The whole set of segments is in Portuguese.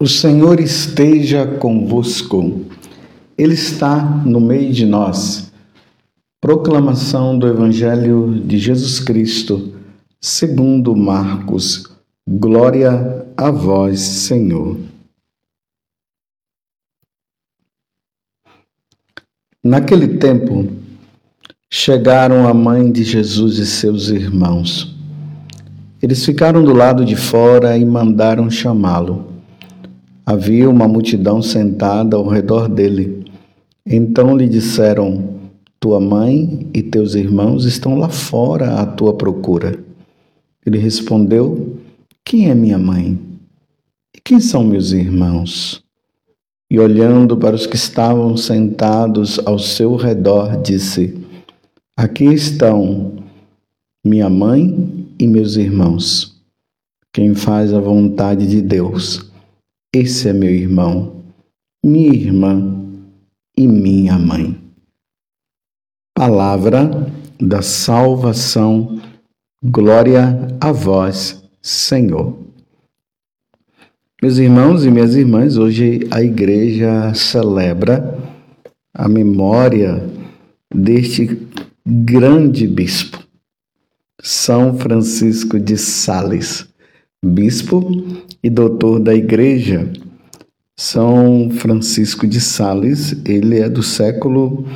O Senhor esteja convosco, Ele está no meio de nós. Proclamação do Evangelho de Jesus Cristo, segundo Marcos. Glória a vós, Senhor. Naquele tempo, chegaram a mãe de Jesus e seus irmãos. Eles ficaram do lado de fora e mandaram chamá-lo. Havia uma multidão sentada ao redor dele. Então lhe disseram: Tua mãe e teus irmãos estão lá fora à tua procura. Ele respondeu: Quem é minha mãe? E quem são meus irmãos? E olhando para os que estavam sentados ao seu redor, disse: Aqui estão minha mãe e meus irmãos. Quem faz a vontade de Deus esse é meu irmão, minha irmã e minha mãe. Palavra da salvação, glória a vós, Senhor. Meus irmãos e minhas irmãs, hoje a igreja celebra a memória deste grande bispo, São Francisco de Sales, bispo e doutor da Igreja. São Francisco de Sales, ele é do século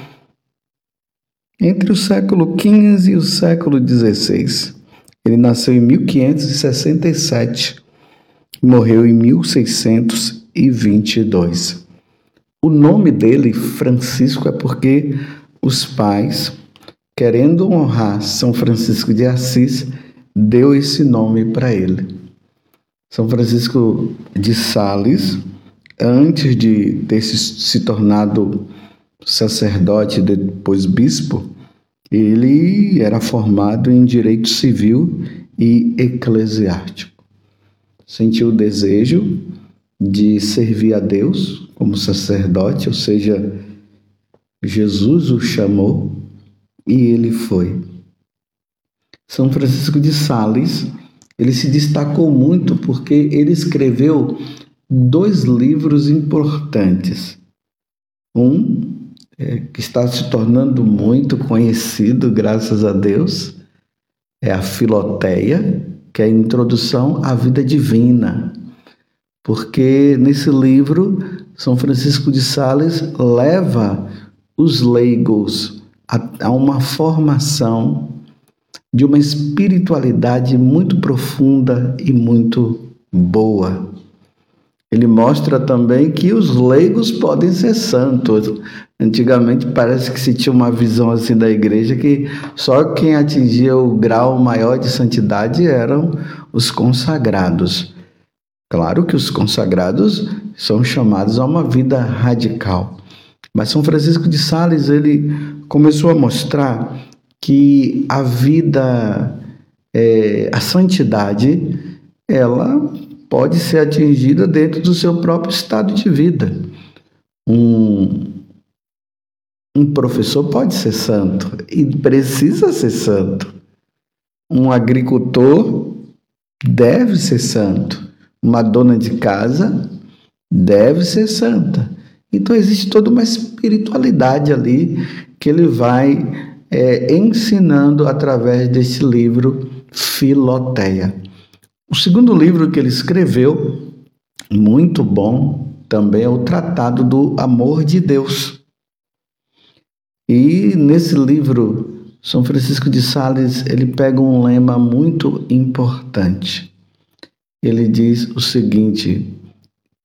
entre o século XV e o século XVI. Ele nasceu em 1567 e morreu em 1622. O nome dele, Francisco, é porque os pais, querendo honrar São Francisco de Assis, deu esse nome para ele. São Francisco de Sales, antes de ter se tornado sacerdote e depois bispo, ele era formado em direito civil e eclesiástico. Sentiu o desejo de servir a Deus como sacerdote, ou seja, Jesus o chamou e ele foi. São Francisco de Sales ele se destacou muito porque ele escreveu dois livros importantes. Um é, que está se tornando muito conhecido, graças a Deus, é a Filoteia, que é a introdução à vida divina. Porque nesse livro, São Francisco de Sales leva os leigos a, a uma formação de uma espiritualidade muito profunda e muito boa. Ele mostra também que os leigos podem ser santos. Antigamente parece que se tinha uma visão assim da igreja que só quem atingia o grau maior de santidade eram os consagrados. Claro que os consagrados são chamados a uma vida radical. Mas São Francisco de Sales, ele começou a mostrar que a vida, é, a santidade, ela pode ser atingida dentro do seu próprio estado de vida. Um, um professor pode ser santo e precisa ser santo. Um agricultor deve ser santo. Uma dona de casa deve ser santa. Então existe toda uma espiritualidade ali que ele vai é, ensinando através desse livro Filoteia. O segundo livro que ele escreveu, muito bom, também é o Tratado do Amor de Deus. E nesse livro, São Francisco de Sales, ele pega um lema muito importante. Ele diz o seguinte: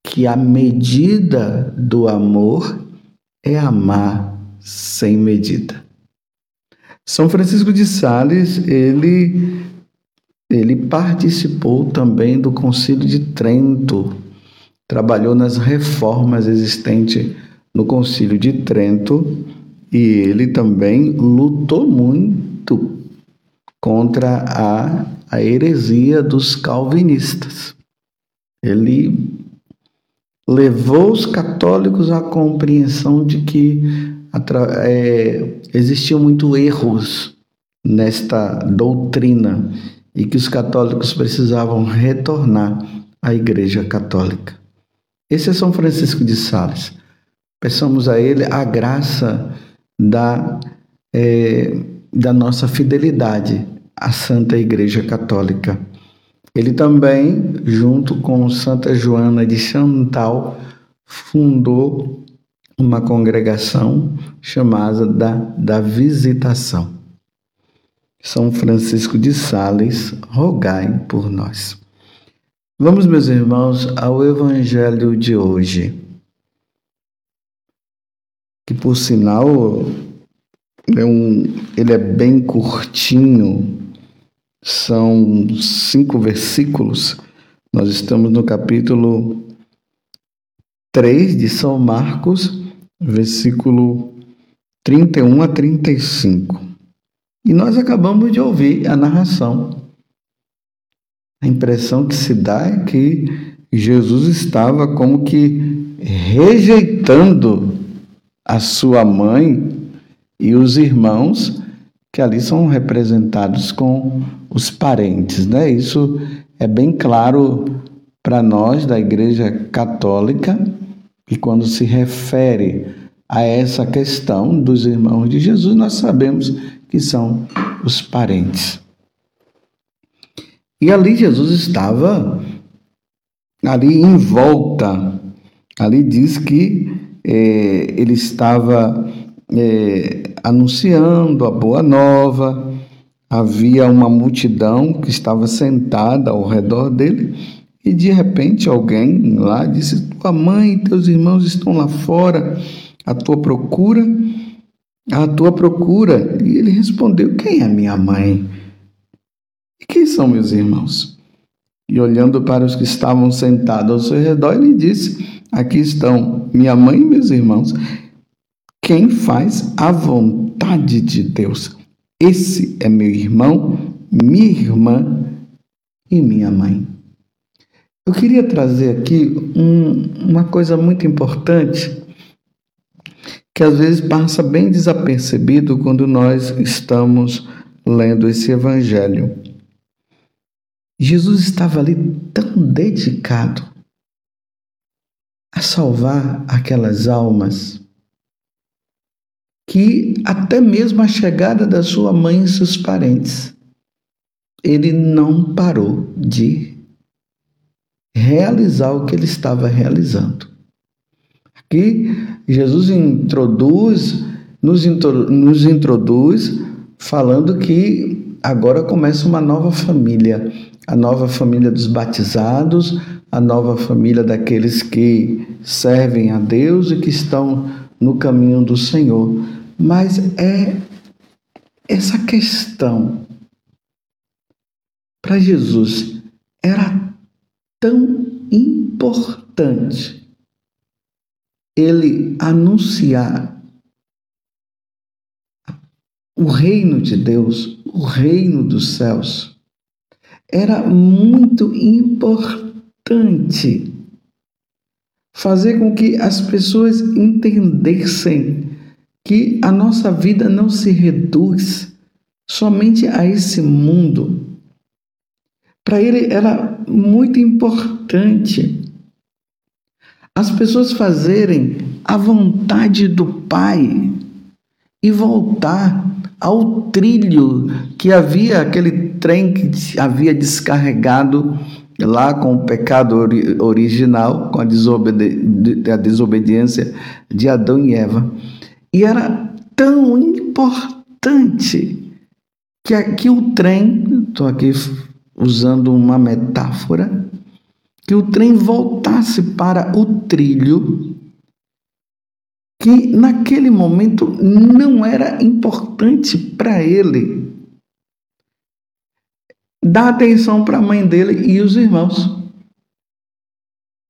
que a medida do amor é amar sem medida. São Francisco de Sales, ele, ele participou também do Concílio de Trento, trabalhou nas reformas existentes no Concílio de Trento e ele também lutou muito contra a, a heresia dos calvinistas. Ele levou os católicos à compreensão de que é, existiam muito erros nesta doutrina e que os católicos precisavam retornar à Igreja Católica. Esse é São Francisco de Sales. Peçamos a ele a graça da, é, da nossa fidelidade à Santa Igreja Católica. Ele também, junto com Santa Joana de Chantal, fundou uma congregação chamada da, da Visitação. São Francisco de Sales, rogai por nós. Vamos, meus irmãos, ao Evangelho de hoje, que por sinal é um, ele é bem curtinho, são cinco versículos. Nós estamos no capítulo 3 de São Marcos, versículo 31 a 35. E nós acabamos de ouvir a narração. A impressão que se dá é que Jesus estava como que rejeitando a sua mãe e os irmãos que ali são representados com os parentes, né? Isso é bem claro para nós da Igreja Católica e quando se refere a essa questão dos irmãos de Jesus, nós sabemos que são os parentes. E ali Jesus estava ali em volta. Ali diz que é, ele estava é, anunciando a boa nova. Havia uma multidão que estava sentada ao redor dele e de repente alguém lá disse: Tua mãe e teus irmãos estão lá fora à tua procura à tua procura. E ele respondeu: Quem é minha mãe? E quem são meus irmãos? E olhando para os que estavam sentados ao seu redor, ele disse: Aqui estão minha mãe e meus irmãos. Quem faz a vontade de Deus? Esse é meu irmão, minha irmã e minha mãe. Eu queria trazer aqui um, uma coisa muito importante que às vezes passa bem desapercebido quando nós estamos lendo esse evangelho. Jesus estava ali tão dedicado a salvar aquelas almas que até mesmo a chegada da sua mãe e seus parentes, ele não parou de realizar o que ele estava realizando. Aqui Jesus introduz, nos, nos introduz falando que agora começa uma nova família, a nova família dos batizados, a nova família daqueles que servem a Deus e que estão no caminho do Senhor. Mas é essa questão para Jesus era tão importante ele anunciar o reino de Deus, o reino dos céus, era muito importante fazer com que as pessoas entendessem que a nossa vida não se reduz somente a esse mundo. Para ele era muito importante as pessoas fazerem a vontade do Pai e voltar ao trilho que havia, aquele trem que havia descarregado lá com o pecado original, com a, desobedi a desobediência de Adão e Eva. E era tão importante que, que o trem, estou aqui usando uma metáfora, que o trem voltasse para o trilho que naquele momento não era importante para ele. Dar atenção para a mãe dele e os irmãos.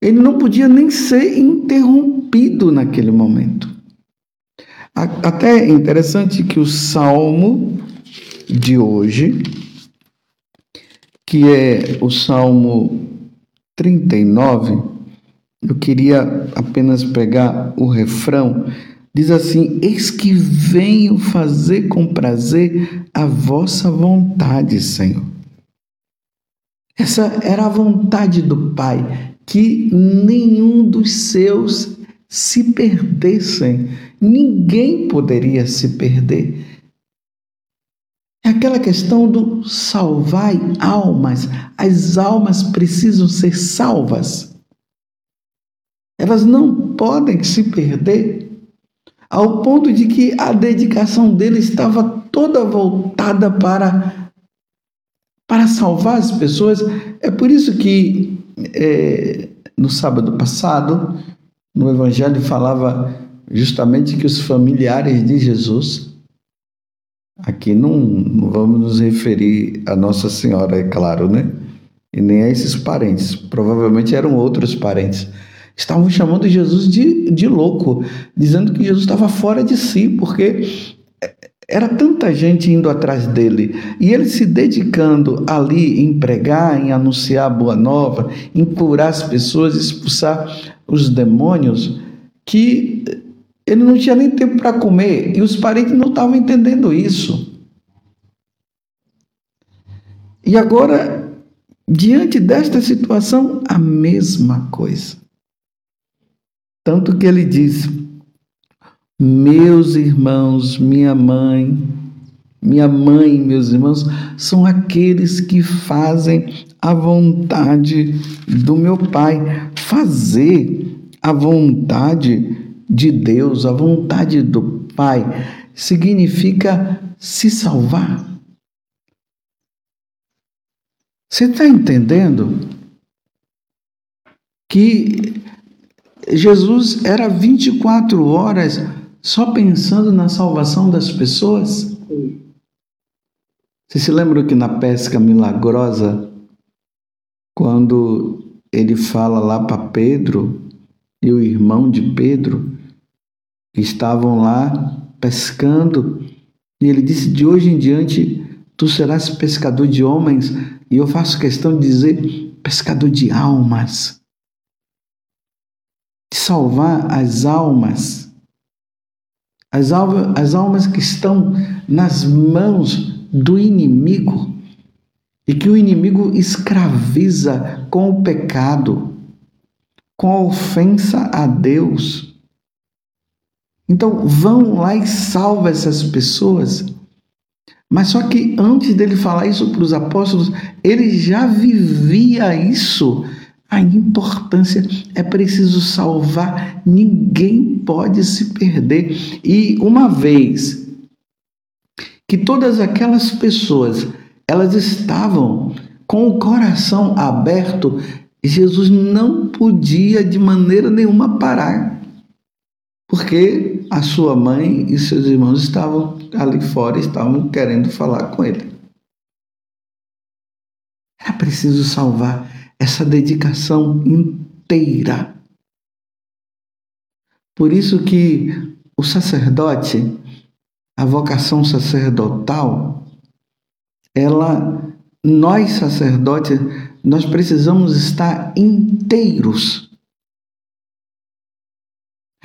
Ele não podia nem ser interrompido naquele momento. Até é interessante que o salmo de hoje, que é o salmo 39, eu queria apenas pegar o refrão. Diz assim: Eis que venho fazer com prazer a vossa vontade, Senhor. Essa era a vontade do Pai, que nenhum dos seus se perdessem. Ninguém poderia se perder. É aquela questão do salvar almas. As almas precisam ser salvas. Elas não podem se perder, ao ponto de que a dedicação dele estava toda voltada para, para salvar as pessoas. É por isso que é, no sábado passado, no Evangelho, falava justamente que os familiares de Jesus, aqui não, vamos nos referir a Nossa Senhora, é claro, né? E nem a esses parentes, provavelmente eram outros parentes. Estavam chamando Jesus de, de louco, dizendo que Jesus estava fora de si, porque era tanta gente indo atrás dele. E ele se dedicando ali em pregar, em anunciar a boa nova, em curar as pessoas, expulsar os demônios, que ele não tinha nem tempo para comer e os parentes não estavam entendendo isso. E agora, diante desta situação, a mesma coisa. Tanto que ele diz: Meus irmãos, minha mãe, minha mãe e meus irmãos são aqueles que fazem a vontade do meu Pai. Fazer a vontade de Deus, a vontade do Pai, significa se salvar. Você está entendendo? Que Jesus era 24 horas só pensando na salvação das pessoas? Você se lembra que na pesca milagrosa, quando ele fala lá para Pedro e o irmão de Pedro, que estavam lá pescando, e ele disse: De hoje em diante tu serás pescador de homens, e eu faço questão de dizer pescador de almas. De salvar as almas, as, almas, as almas que estão nas mãos do inimigo. E que o inimigo escraviza com o pecado, com a ofensa a Deus. Então vão lá e salva essas pessoas. Mas só que antes dele falar isso para os apóstolos, ele já vivia isso a importância é preciso salvar, ninguém pode se perder. E uma vez que todas aquelas pessoas elas estavam com o coração aberto, Jesus não podia de maneira nenhuma parar, porque a sua mãe e seus irmãos estavam ali fora, estavam querendo falar com ele. Era preciso salvar essa dedicação inteira. Por isso que o sacerdote, a vocação sacerdotal, ela nós sacerdotes, nós precisamos estar inteiros.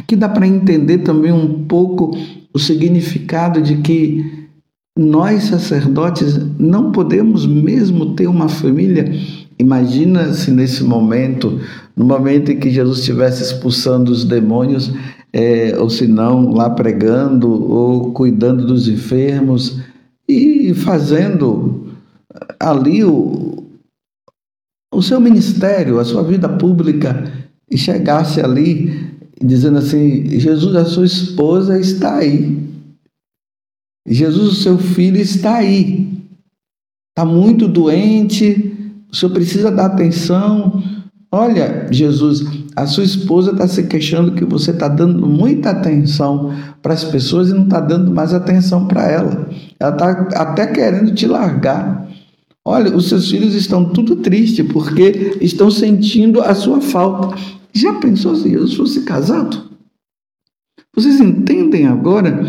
Aqui dá para entender também um pouco o significado de que nós sacerdotes não podemos mesmo ter uma família. Imagina se nesse momento, no momento em que Jesus estivesse expulsando os demônios, é, ou se não, lá pregando ou cuidando dos enfermos e fazendo ali o, o seu ministério, a sua vida pública, e chegasse ali dizendo assim: Jesus, a sua esposa está aí. Jesus, o seu filho está aí. Está muito doente, o senhor precisa dar atenção. Olha, Jesus, a sua esposa está se queixando que você está dando muita atenção para as pessoas e não está dando mais atenção para ela. Ela está até querendo te largar. Olha, os seus filhos estão tudo tristes porque estão sentindo a sua falta. Já pensou se Jesus fosse casado? Vocês entendem agora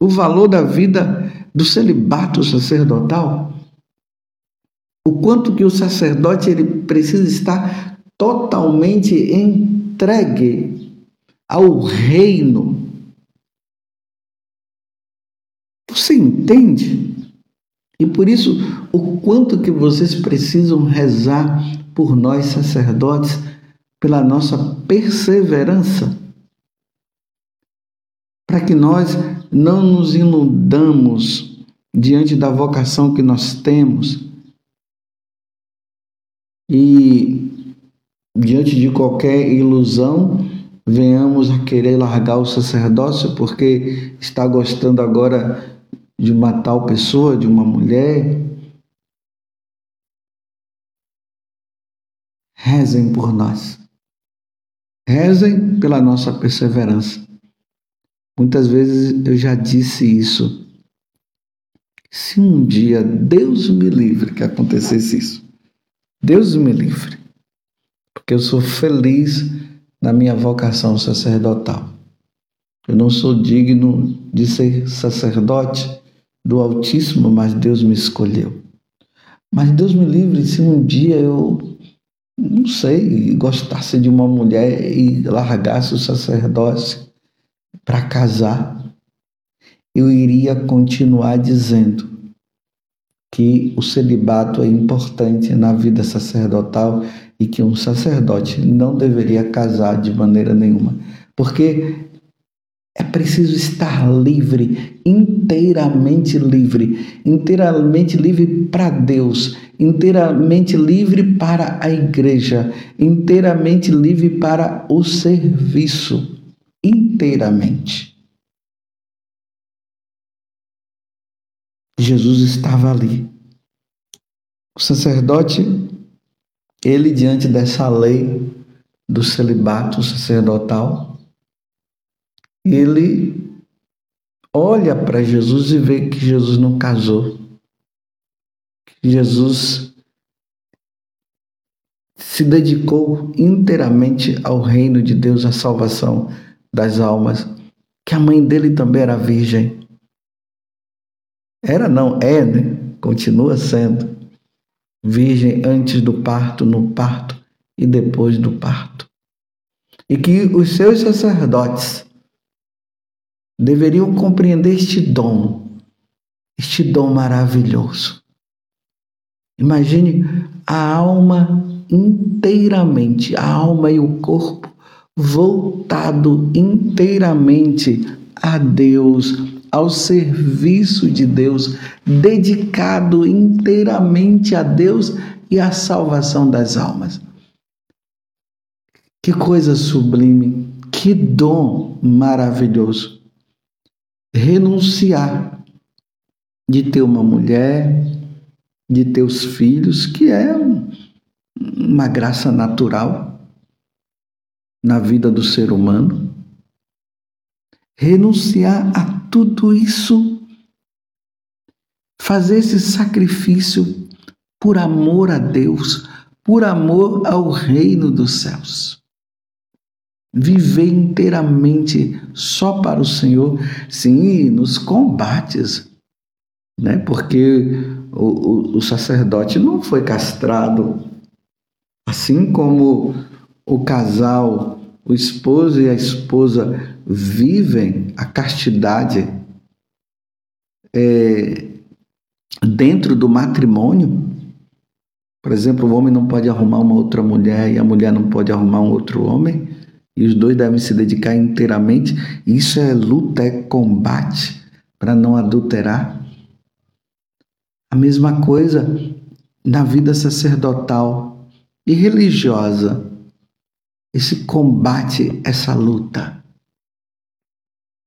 o valor da vida do celibato sacerdotal? o quanto que o sacerdote ele precisa estar totalmente entregue ao reino. Você entende? E por isso, o quanto que vocês precisam rezar por nós sacerdotes, pela nossa perseverança, para que nós não nos inundamos diante da vocação que nós temos e diante de qualquer ilusão venhamos a querer largar o sacerdócio porque está gostando agora de uma tal pessoa, de uma mulher. Rezem por nós. Rezem pela nossa perseverança. Muitas vezes eu já disse isso. Se um dia Deus me livre que acontecesse isso, Deus me livre, porque eu sou feliz na minha vocação sacerdotal. Eu não sou digno de ser sacerdote do Altíssimo, mas Deus me escolheu. Mas Deus me livre se um dia eu não sei, gostasse de uma mulher e largasse o sacerdócio para casar, eu iria continuar dizendo que o celibato é importante na vida sacerdotal e que um sacerdote não deveria casar de maneira nenhuma, porque é preciso estar livre, inteiramente livre, inteiramente livre para Deus, inteiramente livre para a igreja, inteiramente livre para o serviço, inteiramente. Jesus estava ali. O sacerdote, ele diante dessa lei do celibato sacerdotal, ele olha para Jesus e vê que Jesus não casou. Que Jesus se dedicou inteiramente ao reino de Deus, à salvação das almas, que a mãe dele também era virgem. Era não, é, né? Continua sendo virgem antes do parto, no parto e depois do parto. E que os seus sacerdotes deveriam compreender este dom, este dom maravilhoso. Imagine a alma inteiramente, a alma e o corpo voltado inteiramente a Deus, ao serviço de Deus, dedicado inteiramente a Deus e à salvação das almas. Que coisa sublime, que dom maravilhoso renunciar de ter uma mulher, de ter os filhos, que é uma graça natural na vida do ser humano. Renunciar a tudo isso, fazer esse sacrifício por amor a Deus, por amor ao reino dos céus viver inteiramente só para o Senhor, sim, nos combates, né? Porque o, o, o sacerdote não foi castrado, assim como o casal, o esposo e a esposa vivem a castidade é, dentro do matrimônio. Por exemplo, o homem não pode arrumar uma outra mulher e a mulher não pode arrumar um outro homem e os dois devem se dedicar inteiramente. Isso é luta, é combate para não adulterar. A mesma coisa na vida sacerdotal e religiosa. Esse combate, essa luta.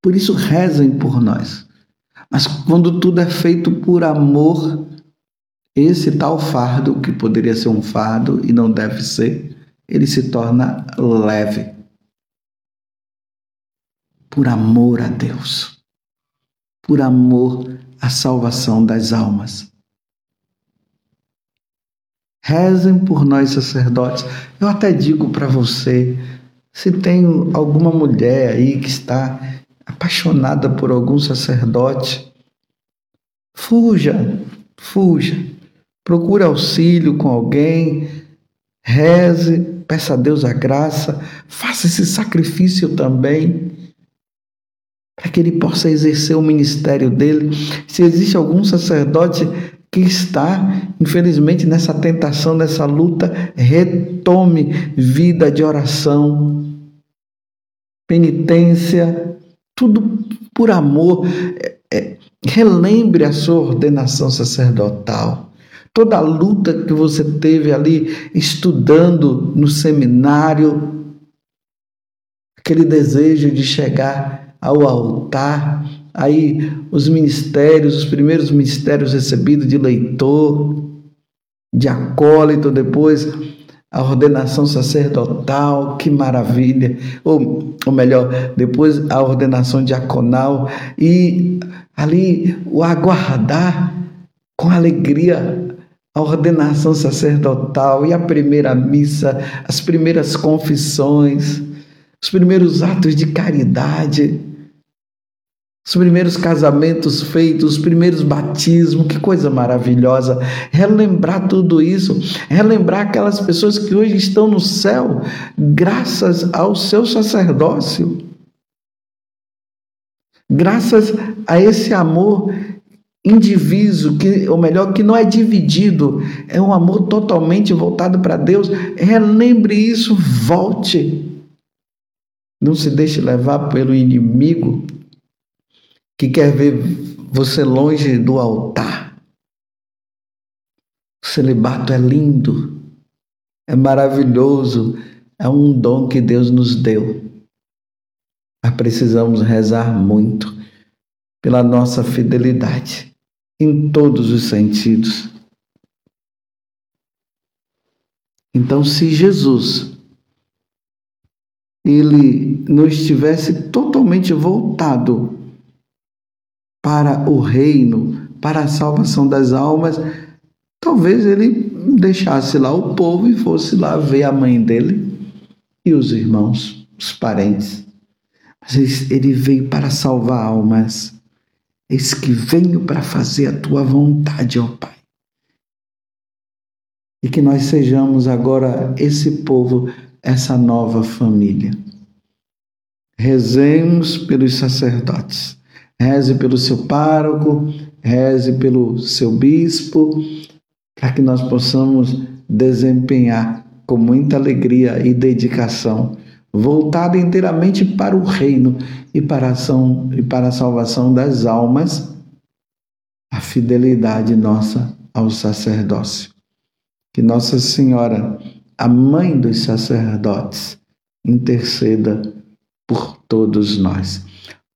Por isso rezem por nós. Mas quando tudo é feito por amor, esse tal fardo, que poderia ser um fardo e não deve ser, ele se torna leve por amor a Deus, por amor à salvação das almas. Rezem por nós, sacerdotes. Eu até digo para você: se tem alguma mulher aí que está apaixonada por algum sacerdote, fuja, fuja. Procure auxílio com alguém, reze, peça a Deus a graça, faça esse sacrifício também para que ele possa exercer o ministério dele. Se existe algum sacerdote que está, infelizmente, nessa tentação, nessa luta, retome vida de oração, penitência, tudo por amor. É, é, relembre a sua ordenação sacerdotal. Toda a luta que você teve ali estudando no seminário, aquele desejo de chegar ao altar, aí os ministérios, os primeiros ministérios recebidos de leitor, de acólito, depois a ordenação sacerdotal, que maravilha, ou, ou melhor, depois a ordenação diaconal. E ali o aguardar com alegria a ordenação sacerdotal e a primeira missa, as primeiras confissões, os primeiros atos de caridade, os primeiros casamentos feitos, os primeiros batismos, que coisa maravilhosa. Relembrar tudo isso, relembrar aquelas pessoas que hoje estão no céu, graças ao seu sacerdócio. Graças a esse amor indiviso, que, ou melhor, que não é dividido, é um amor totalmente voltado para Deus. Relembre isso, volte. Não se deixe levar pelo inimigo que quer ver você longe do altar. O celibato é lindo, é maravilhoso, é um dom que Deus nos deu. Mas precisamos rezar muito pela nossa fidelidade em todos os sentidos. Então, se Jesus ele não estivesse totalmente voltado para o reino, para a salvação das almas, talvez ele deixasse lá o povo e fosse lá ver a mãe dele e os irmãos, os parentes. Mas ele veio para salvar almas. Eis que venho para fazer a tua vontade, ó Pai. E que nós sejamos agora esse povo, essa nova família. Rezemos pelos sacerdotes Reze pelo seu pároco, reze pelo seu bispo, para que nós possamos desempenhar com muita alegria e dedicação, voltada inteiramente para o reino e para a, ação, e para a salvação das almas, a fidelidade nossa ao sacerdócio. Que Nossa Senhora, a mãe dos sacerdotes, interceda por todos nós.